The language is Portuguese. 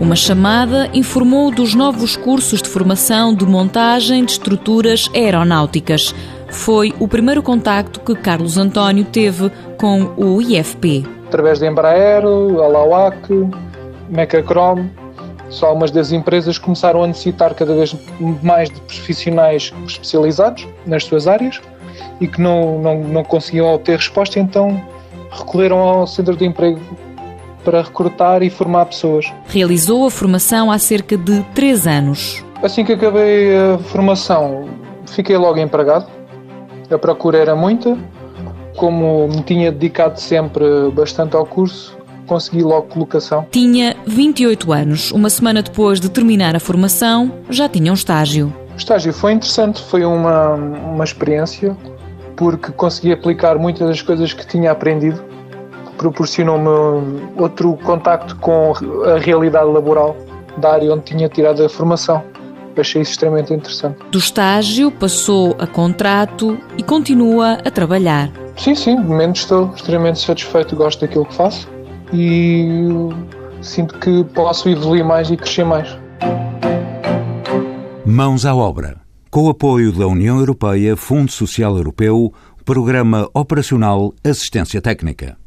Uma chamada informou dos novos cursos de formação de montagem de estruturas aeronáuticas. Foi o primeiro contacto que Carlos António teve com o IFP. Através da Embraer, Alauac, Mecacrom, só algumas das empresas começaram a necessitar cada vez mais de profissionais especializados nas suas áreas e que não, não, não conseguiam obter resposta, então recorreram ao centro de emprego para recrutar e formar pessoas. Realizou a formação há cerca de três anos. Assim que acabei a formação, fiquei logo empregado. A procura era muita. Como me tinha dedicado sempre bastante ao curso, consegui logo colocação. Tinha 28 anos. Uma semana depois de terminar a formação, já tinha um estágio. O estágio foi interessante, foi uma, uma experiência, porque consegui aplicar muitas das coisas que tinha aprendido. Proporcionou-me outro contacto com a realidade laboral da área onde tinha tirado a formação. Achei isso extremamente interessante. Do estágio passou a contrato e continua a trabalhar. Sim, sim, de momento estou extremamente satisfeito, gosto daquilo que faço e sinto que posso evoluir mais e crescer mais. Mãos à obra. Com o apoio da União Europeia, Fundo Social Europeu, Programa Operacional Assistência Técnica.